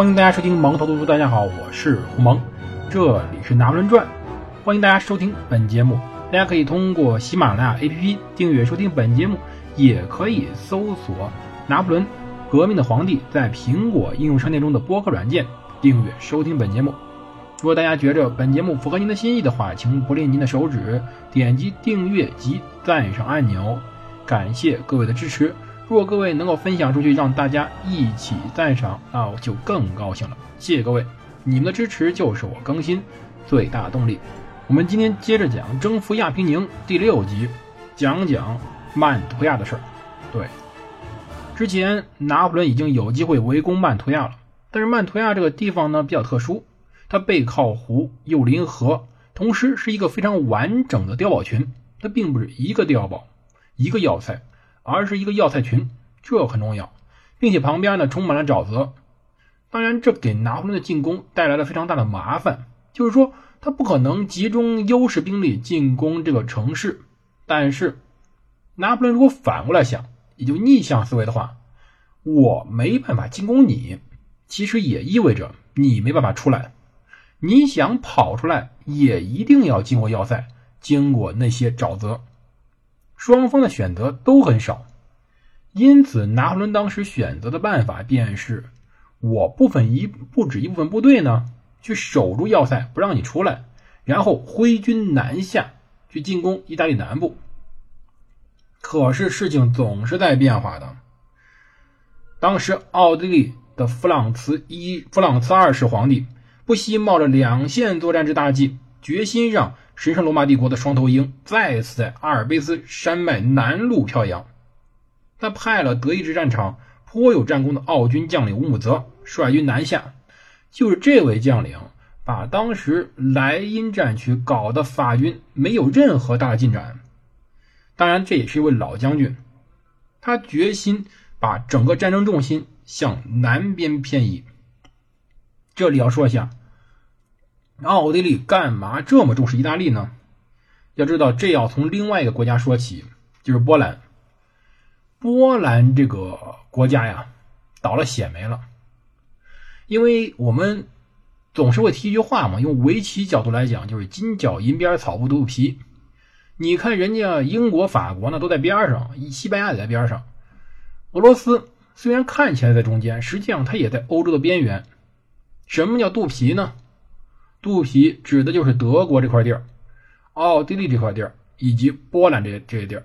欢迎大家收听蒙头读书。大家好，我是胡蒙，这里是拿破仑传。欢迎大家收听本节目。大家可以通过喜马拉雅 APP 订阅收听本节目，也可以搜索“拿破仑革命的皇帝”在苹果应用商店中的播客软件订阅收听本节目。如果大家觉着本节目符合您的心意的话，请不吝您的手指点击订阅及赞赏按钮，感谢各位的支持。如果各位能够分享出去，让大家一起赞赏，那我就更高兴了。谢谢各位，你们的支持就是我更新最大动力。我们今天接着讲征服亚平宁第六集，讲讲曼图亚的事儿。对，之前拿破仑已经有机会围攻曼图亚了，但是曼图亚这个地方呢比较特殊，它背靠湖又临河，同时是一个非常完整的碉堡群。它并不是一个碉堡，一个要塞。而是一个要塞群，这很重要，并且旁边呢充满了沼泽。当然，这给拿破仑的进攻带来了非常大的麻烦，就是说他不可能集中优势兵力进攻这个城市。但是，拿破仑如果反过来想，也就逆向思维的话，我没办法进攻你，其实也意味着你没办法出来。你想跑出来，也一定要经过要塞，经过那些沼泽。双方的选择都很少，因此拿破仑当时选择的办法便是：我部分一不止一部分部队呢，去守住要塞，不让你出来，然后挥军南下去进攻意大利南部。可是事情总是在变化的。当时奥地利的弗朗茨一弗朗茨二世皇帝不惜冒着两线作战之大忌，决心让。神圣罗马帝国的双头鹰再次在阿尔卑斯山脉南麓飘扬。他派了德意志战场颇有战功的奥军将领乌姆泽率军南下。就是这位将领，把当时莱茵战区搞得法军没有任何大的进展。当然，这也是一位老将军，他决心把整个战争重心向南边偏移。这里要说一下。奥地利干嘛这么重视意大利呢？要知道，这要从另外一个国家说起，就是波兰。波兰这个国家呀，倒了血霉了。因为我们总是会提一句话嘛，用围棋角度来讲，就是金角银边草不肚皮。你看人家英国、法国呢，都在边上，西班牙也在边上。俄罗斯虽然看起来在中间，实际上它也在欧洲的边缘。什么叫肚皮呢？肚皮指的就是德国这块地儿，奥地利这块地儿，以及波兰这这些地儿。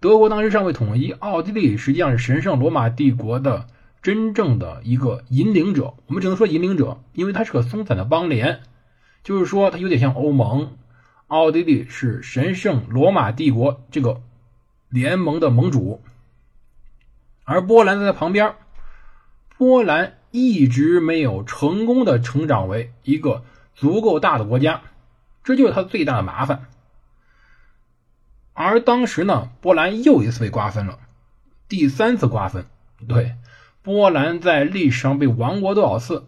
德国当时尚未统一，奥地利实际上是神圣罗马帝国的真正的一个引领者。我们只能说引领者，因为它是个松散的邦联，就是说它有点像欧盟。奥地利是神圣罗马帝国这个联盟的盟主，而波兰在旁边，波兰。一直没有成功的成长为一个足够大的国家，这就是他最大的麻烦。而当时呢，波兰又一次被瓜分了，第三次瓜分。对，波兰在历史上被亡国多少次？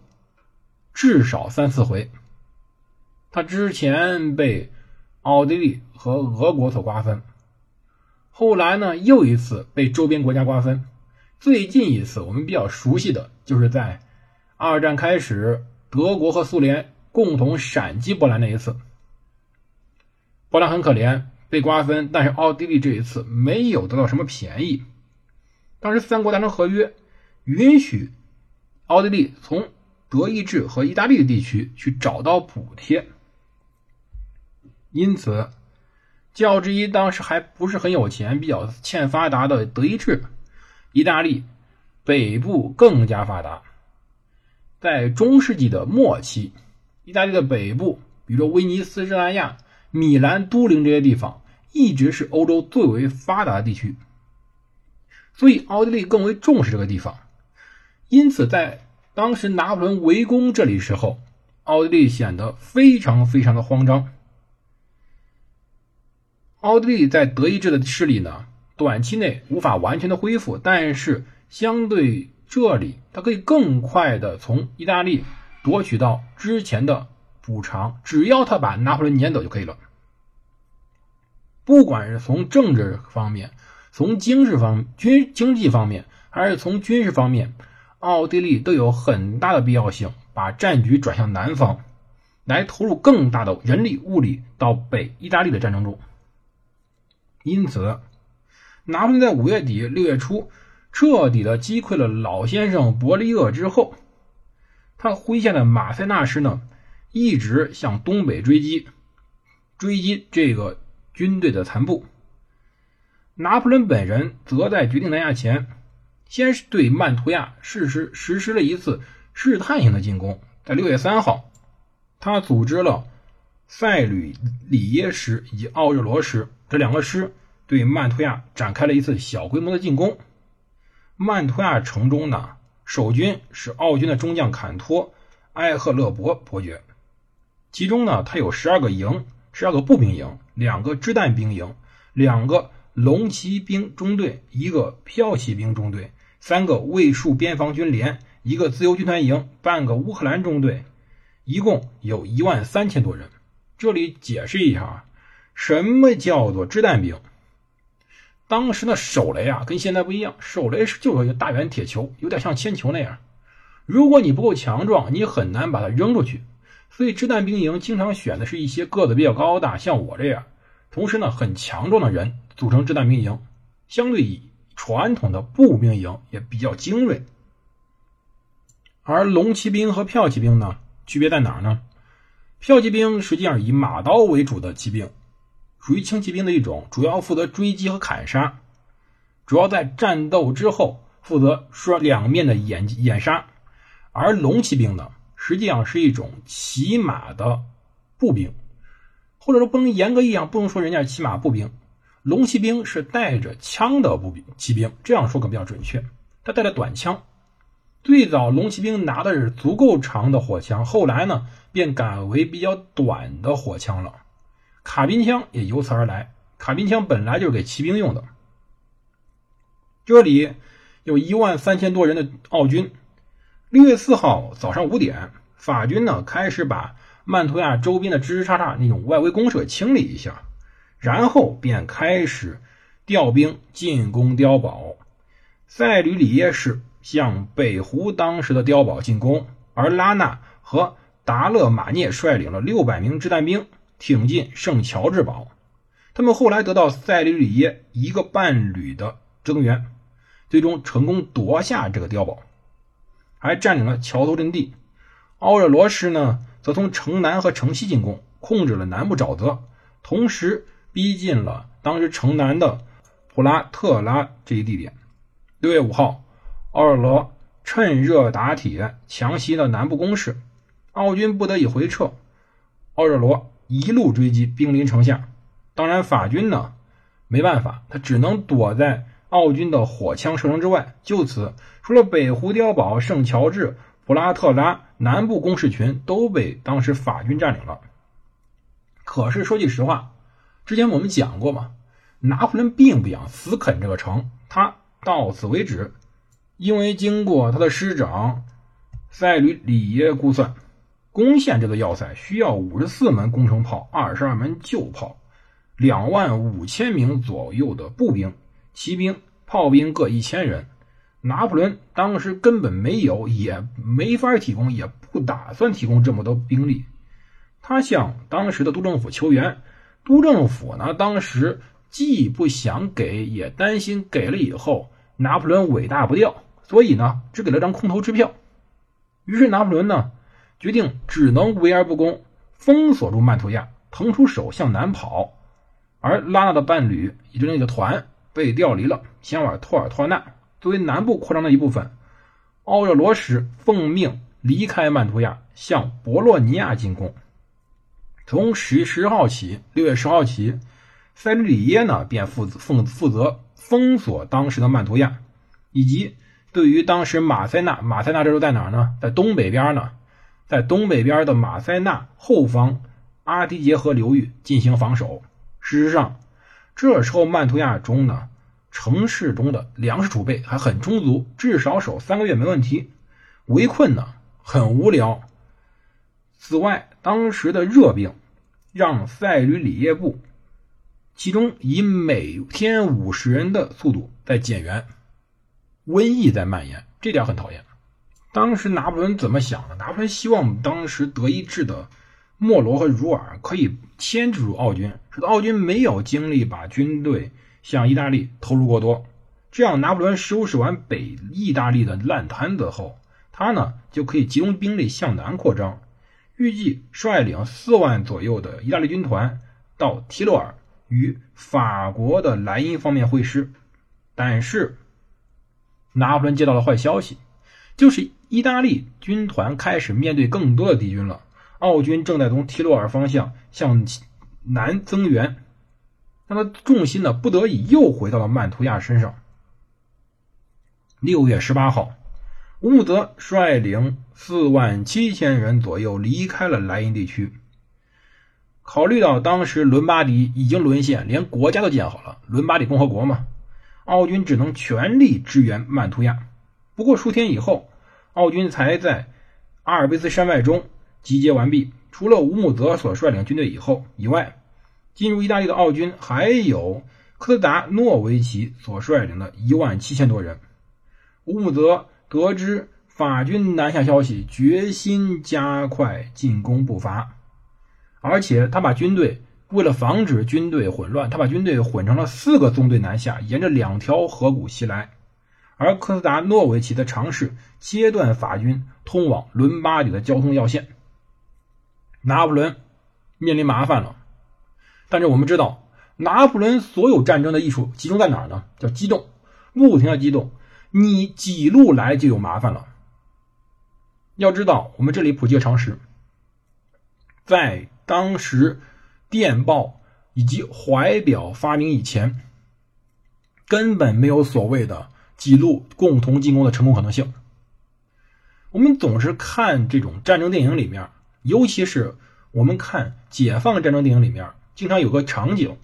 至少三四回。他之前被奥地利和俄国所瓜分，后来呢，又一次被周边国家瓜分。最近一次我们比较熟悉的就是在二战开始，德国和苏联共同闪击波兰那一次。波兰很可怜，被瓜分，但是奥地利这一次没有得到什么便宜。当时三国达成合约，允许奥地利从德意志和意大利的地区去找到补贴，因此较之一当时还不是很有钱、比较欠发达的德意志。意大利北部更加发达，在中世纪的末期，意大利的北部，比如说威尼斯、热那亚、米兰、都灵这些地方，一直是欧洲最为发达的地区，所以奥地利更为重视这个地方。因此，在当时拿破仑围攻这里时候，奥地利显得非常非常的慌张。奥地利在德意志的势力呢？短期内无法完全的恢复，但是相对这里，它可以更快的从意大利夺取到之前的补偿，只要他把拿破仑撵走就可以了。不管是从政治方面、从经济方、军经济方面，还是从军事方面，奥地利都有很大的必要性把战局转向南方，来投入更大的人力物力到北意大利的战争中。因此，拿破仑在五月底六月初彻底的击溃了老先生伯利厄之后，他麾下的马塞纳师呢，一直向东北追击，追击这个军队的残部。拿破仑本人则在决定南下前，先是对曼图亚实施实施了一次试探性的进攻。在六月三号，他组织了塞吕里耶师以及奥热罗师这两个师对曼图亚展开了一次小规模的进攻。曼图亚城中呢，守军是奥军的中将坎托埃赫勒伯伯爵，其中呢，他有十二个营，十二个步兵营，两个掷弹兵营，两个。龙骑兵中队，一个骠骑兵中队，三个卫戍边防军连，一个自由军团营，半个乌克兰中队，一共有一万三千多人。这里解释一下啊，什么叫做掷弹兵？当时的手雷啊，跟现在不一样，手雷是就是一个大圆铁球，有点像铅球那样。如果你不够强壮，你很难把它扔出去。所以掷弹兵营经常选的是一些个子比较高大，像我这样，同时呢很强壮的人。组成掷弹兵营，相对于传统的步兵营也比较精锐。而龙骑兵和骠骑兵呢，区别在哪儿呢？骠骑兵实际上以马刀为主的骑兵，属于轻骑兵的一种，主要负责追击和砍杀，主要在战斗之后负责说两面的掩掩杀。而龙骑兵呢，实际上是一种骑马的步兵，或者说不能严格意义上不能说人家是骑马步兵。龙骑兵是带着枪的步兵骑兵，这样说可比较准确。他带着短枪。最早龙骑兵拿的是足够长的火枪，后来呢便改为比较短的火枪了。卡宾枪也由此而来。卡宾枪本来就是给骑兵用的。这里有一万三千多人的奥军。六月四号早上五点，法军呢开始把曼图亚周边的支支叉叉那种外围公社清理一下。然后便开始调兵进攻碉堡，塞吕里耶市向北湖当时的碉堡进攻，而拉纳和达勒马涅率领了六百名掷弹兵挺进圣乔治堡。他们后来得到塞里里耶一个半旅的增援，最终成功夺下这个碉堡，还占领了桥头阵地。奥热罗师呢，则从城南和城西进攻，控制了南部沼泽，同时。逼近了当时城南的普拉特拉这一地点。六月五号，奥尔罗趁热打铁，强袭了南部攻势，奥军不得已回撤。奥热罗一路追击，兵临城下。当然，法军呢没办法，他只能躲在奥军的火枪射程之外。就此，除了北湖碉堡、圣乔治、普拉特拉南部工事群都被当时法军占领了。可是说句实话。之前我们讲过嘛，拿破仑并不想死啃这个城，他到此为止。因为经过他的师长塞吕里耶估算，攻陷这个要塞需要五十四门工程炮、二十二门旧炮、两万五千名左右的步兵、骑兵、炮兵各一千人。拿破仑当时根本没有，也没法提供，也不打算提供这么多兵力。他向当时的督政府求援。督政府呢，当时既不想给，也担心给了以后拿破仑伟大不掉，所以呢，只给了张空头支票。于是拿破仑呢，决定只能围而不攻，封锁住曼图亚，腾出手向南跑。而拉纳的伴侣，也就是那个团，被调离了，前往托尔托纳，作为南部扩张的一部分。奥热罗什奉命离开曼图亚，向博洛尼亚进攻。从十十号起，六月十号起，塞吕里耶呢便负负负责封锁当时的曼图亚，以及对于当时马塞纳，马塞纳这时候在哪呢？在东北边呢，在东北边的马塞纳后方阿迪杰河流域进行防守。事实上，这时候曼图亚中呢，城市中的粮食储备还很充足，至少守三个月没问题。围困呢很无聊。此外，当时的热病让塞吕里耶部，其中以每天五十人的速度在减员，瘟疫在蔓延，这点很讨厌。当时拿破仑怎么想的？拿破仑希望当时德意志的莫罗和茹尔可以牵制住奥军，使得奥军没有精力把军队向意大利投入过多。这样，拿破仑收拾完北意大利的烂摊子后，他呢就可以集中兵力向南扩张。预计率领四万左右的意大利军团到提洛尔与法国的莱茵方面会师。但是，拿破仑接到了坏消息，就是意大利军团开始面对更多的敌军了。奥军正在从提洛尔方向向南增援，那么重心呢，不得已又回到了曼图亚身上。六月十八号，乌姆泽率领四万七千人左右离开了莱茵地区。考虑到当时伦巴第已经沦陷，连国家都建好了，伦巴第共和国嘛。奥军只能全力支援曼图亚。不过数天以后，奥军才在阿尔卑斯山脉中集结完毕。除了乌姆泽所率领军队以后以外，进入意大利的奥军还有科斯达诺维奇所率领的一万七千多人。乌姆泽得知法军南下消息，决心加快进攻步伐，而且他把军队。为了防止军队混乱，他把军队混成了四个纵队南下，沿着两条河谷西来。而科斯达诺维奇的尝试切断法军通往伦巴底的交通要线，拿破仑面临麻烦了。但是我们知道，拿破仑所有战争的艺术集中在哪儿呢？叫机动，不停的机动。你几路来就有麻烦了。要知道，我们这里普及个常识，在当时。电报以及怀表发明以前，根本没有所谓的记录共同进攻的成功可能性。我们总是看这种战争电影里面，尤其是我们看解放战争电影里面，经常有个场景，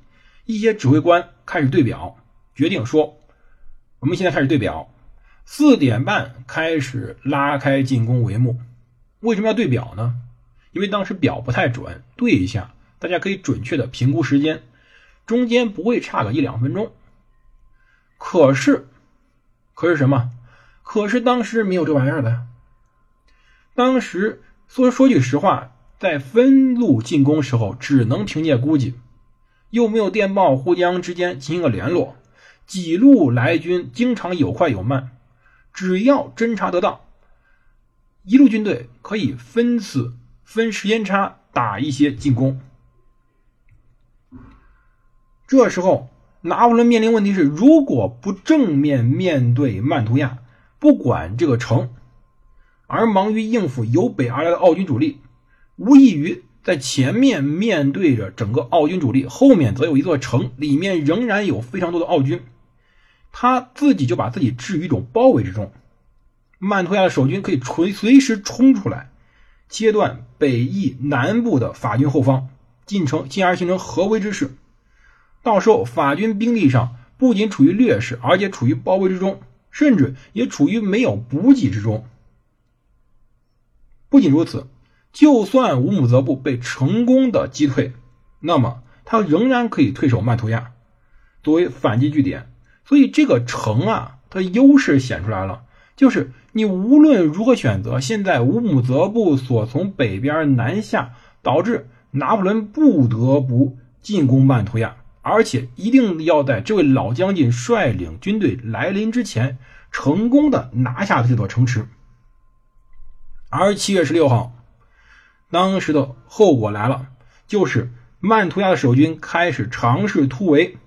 一些指挥官开始对表，决定说：“我们现在开始对表，四点半开始拉开进攻帷幕。”为什么要对表呢？因为当时表不太准，对一下。大家可以准确的评估时间，中间不会差个一两分钟。可是，可是什么？可是当时没有这玩意儿的。当时说说句实话，在分路进攻时候，只能凭借估计，又没有电报互相之间进行个联络，几路来军经常有快有慢，只要侦察得当，一路军队可以分次分时间差打一些进攻。这时候，拿破仑面临问题是：如果不正面面对曼图亚，不管这个城，而忙于应付由北而来的奥军主力，无异于在前面面对着整个奥军主力，后面则有一座城，里面仍然有非常多的奥军，他自己就把自己置于一种包围之中。曼图亚的守军可以随随时冲出来，切断北翼南部的法军后方，进城，进而形成合围之势。到时候，法军兵力上不仅处于劣势，而且处于包围之中，甚至也处于没有补给之中。不仅如此，就算乌姆泽布被成功的击退，那么他仍然可以退守曼图亚，作为反击据点。所以这个城啊，它优势显出来了，就是你无论如何选择，现在乌姆泽布所从北边南下，导致拿破仑不得不进攻曼图亚。而且一定要在这位老将军率领军队来临之前，成功的拿下这座城池。而七月十六号，当时的后果来了，就是曼图亚的守军开始尝试突围。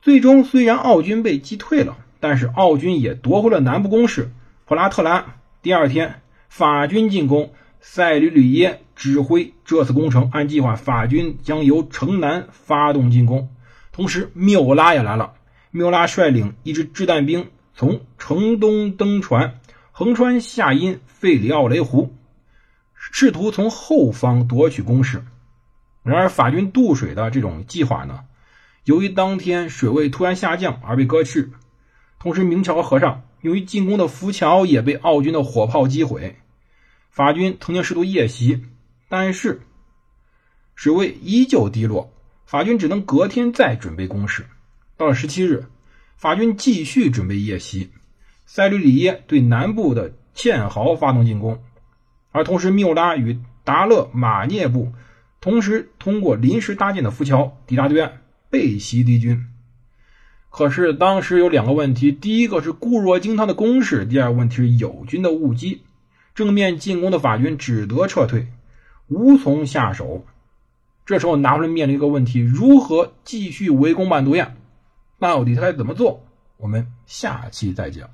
最终，虽然奥军被击退了，但是奥军也夺回了南部攻势普拉特拉。第二天，法军进攻。塞吕吕耶指挥这次攻城，按计划，法军将由城南发动进攻。同时，缪拉也来了。缪拉率领一支掷弹兵从城东登船，横穿下因费里奥雷湖，试图从后方夺取攻势。然而，法军渡水的这种计划呢，由于当天水位突然下降而被搁置。同时，明桥河上用于进攻的浮桥也被奥军的火炮击毁。法军曾经试图夜袭，但是水位依旧低落，法军只能隔天再准备攻势。到了十七日，法军继续准备夜袭，塞吕里耶对南部的堑壕发动进攻，而同时缪拉与达勒马涅部同时通过临时搭建的浮桥抵达对岸，背袭敌军。可是当时有两个问题：第一个是固若金汤的攻势；第二个问题是友军的误击。正面进攻的法军只得撤退，无从下手。这时候拿破仑面临一个问题：如何继续围攻曼图亚？到底他该怎么做？我们下期再讲。